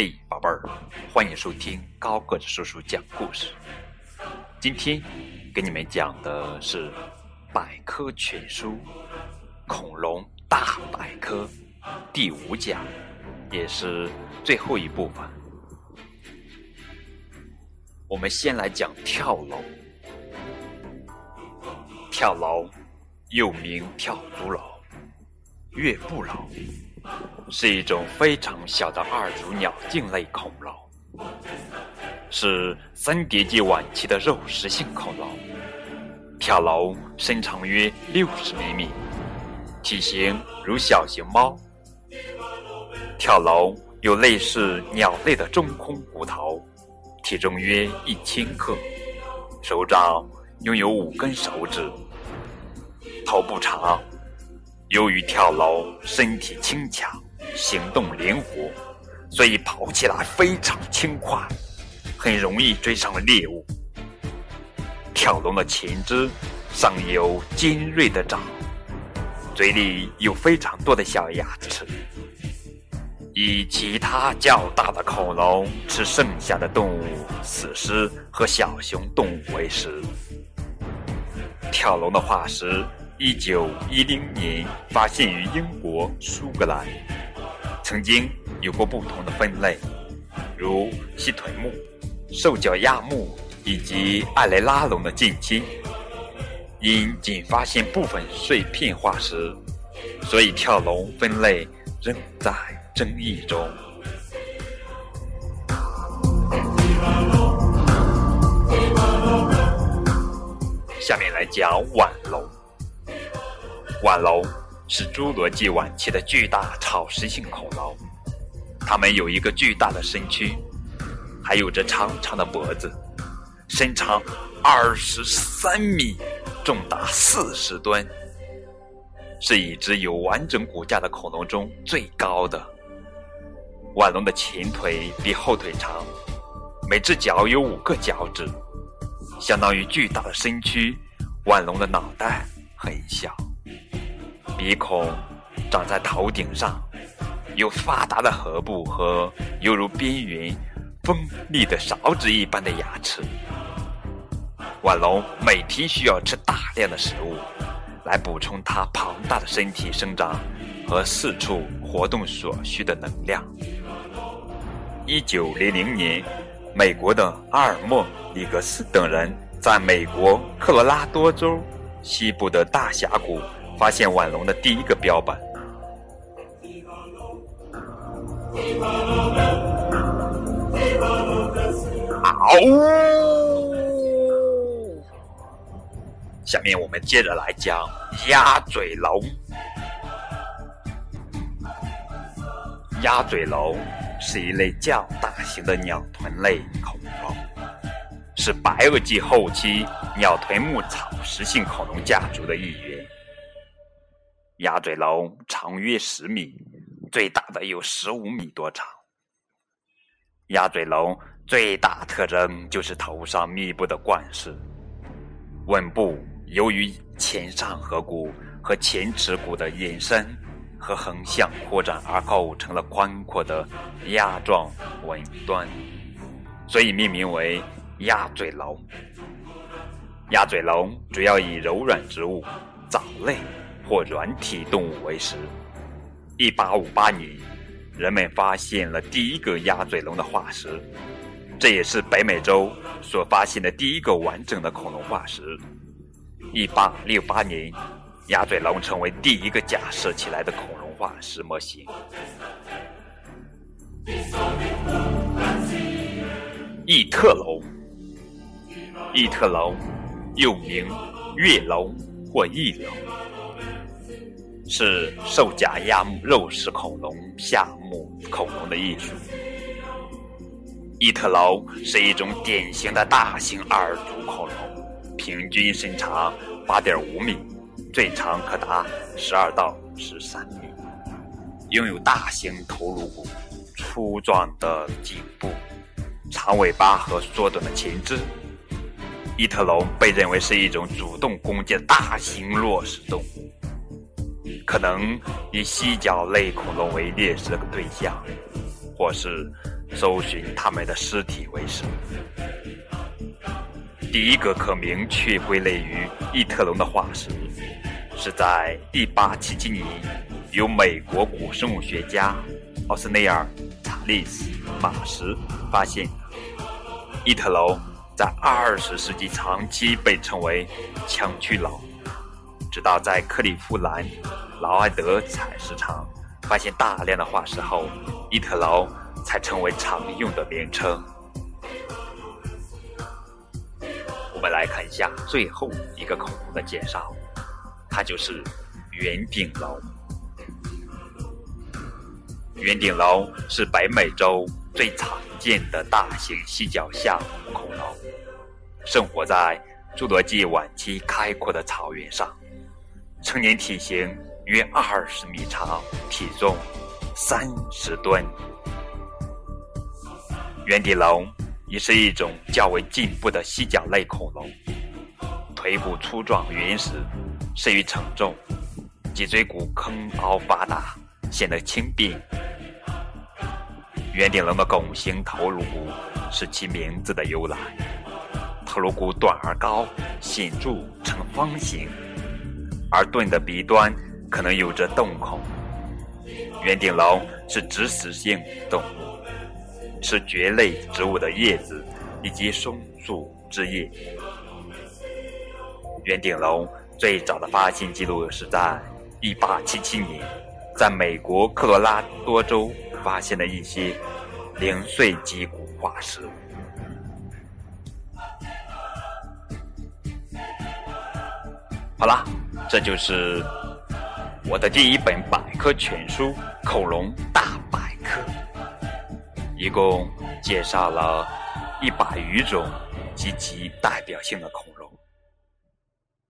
嘿，宝贝儿，欢迎收听高个子叔叔讲故事。今天给你们讲的是《百科全书·恐龙大百科》第五讲，也是最后一部分。我们先来讲跳龙。跳龙又名跳足龙、月步龙，是一种非常小的二足鸟颈类恐龙，是三叠纪晚期的肉食性恐龙。跳龙身长约六十厘米，体型如小型猫。跳龙有类似鸟类的中空骨头。体重约一千克，手掌拥有五根手指，头部长。由于跳龙身体轻巧，行动灵活，所以跑起来非常轻快，很容易追上猎物。跳龙的前肢上有尖锐的爪，嘴里有非常多的小牙齿。以其他较大的恐龙吃剩下的动物死尸和小熊动物为食。跳龙的化石，一九一零年发现于英国苏格兰，曾经有过不同的分类，如细腿目、兽脚亚目以及艾雷拉龙的近亲。因仅发现部分碎片化石，所以跳龙分类仍在。争议中。下面来讲腕龙。腕龙是侏罗纪晚期的巨大草食性恐龙，它们有一个巨大的身躯，还有着长长的脖子，身长二十三米，重达四十吨，是已知有完整骨架的恐龙中最高的。腕龙的前腿比后腿长，每只脚有五个脚趾，相当于巨大的身躯。腕龙的脑袋很小，鼻孔长在头顶上，有发达的颌部和犹如边缘锋利的勺子一般的牙齿。腕龙每天需要吃大量的食物，来补充它庞大的身体生长和四处活动所需的能量。一九零零年，美国的阿尔莫里格斯等人在美国科罗拉多州西部的大峡谷发现腕龙的第一个标本。嗷！下面我们接着来讲鸭嘴龙。鸭嘴龙。是一类较大型的鸟臀类恐龙，是白垩纪后期鸟臀目草食性恐龙家族的一员。鸭嘴龙长约十米，最大的有十五米多长。鸭嘴龙最大特征就是头上密布的冠饰，吻部由于前上颌骨和前齿骨的延伸。和横向扩展而构成了宽阔的鸭状吻端，所以命名为鸭嘴龙。鸭嘴龙主要以柔软植物、藻类或软体动物为食。一八五八年，人们发现了第一个鸭嘴龙的化石，这也是北美洲所发现的第一个完整的恐龙化石。一八六八年。鸭嘴龙成为第一个假设起来的恐龙化石模型。异特龙，异特龙又名月龙或翼龙，是兽脚亚目肉食恐龙下目恐龙的艺术。伊特龙是一种典型的大型二足恐龙，平均身长八点五米。最长可达十二到十三米，拥有大型头颅骨、粗壮的颈部、长尾巴和缩短的前肢。伊特龙被认为是一种主动攻击的大型掠食动物，可能以犀角类恐龙为猎食的对象，或是搜寻它们的尸体为食。第一个可明确归类于异特龙的化石，是在1877年由美国古生物学家奥斯内尔·查利斯·马什发现的。异特龙在20世纪长期被称为“枪躯龙”，直到在克利夫兰劳埃德采石场发现大量的化石后，伊特劳才成为常用的名称。我们来看一下最后一个恐龙的介绍，它就是圆顶龙。圆顶龙是北美洲最常见的大型犀角下恐龙，生活在侏罗纪晚期开阔的草原上，成年体型约二十米长，体重三十吨。圆顶龙。也是一种较为进步的犀角类恐龙，腿部粗壮原始，适于承重，脊椎骨坑凹发达，显得轻便。圆顶龙的拱形头颅骨是其名字的由来，头颅骨短而高，显著呈方形，而盾的鼻端可能有着洞孔。圆顶龙是植食性动物。吃蕨类植物的叶子以及松树枝叶。圆顶龙最早的发现记录是在1877年，在美国科罗拉多州发现的一些零碎脊骨化石。好了，这就是我的第一本百科全书《恐龙大百科》。一共介绍了一百余种及其代表性的恐龙。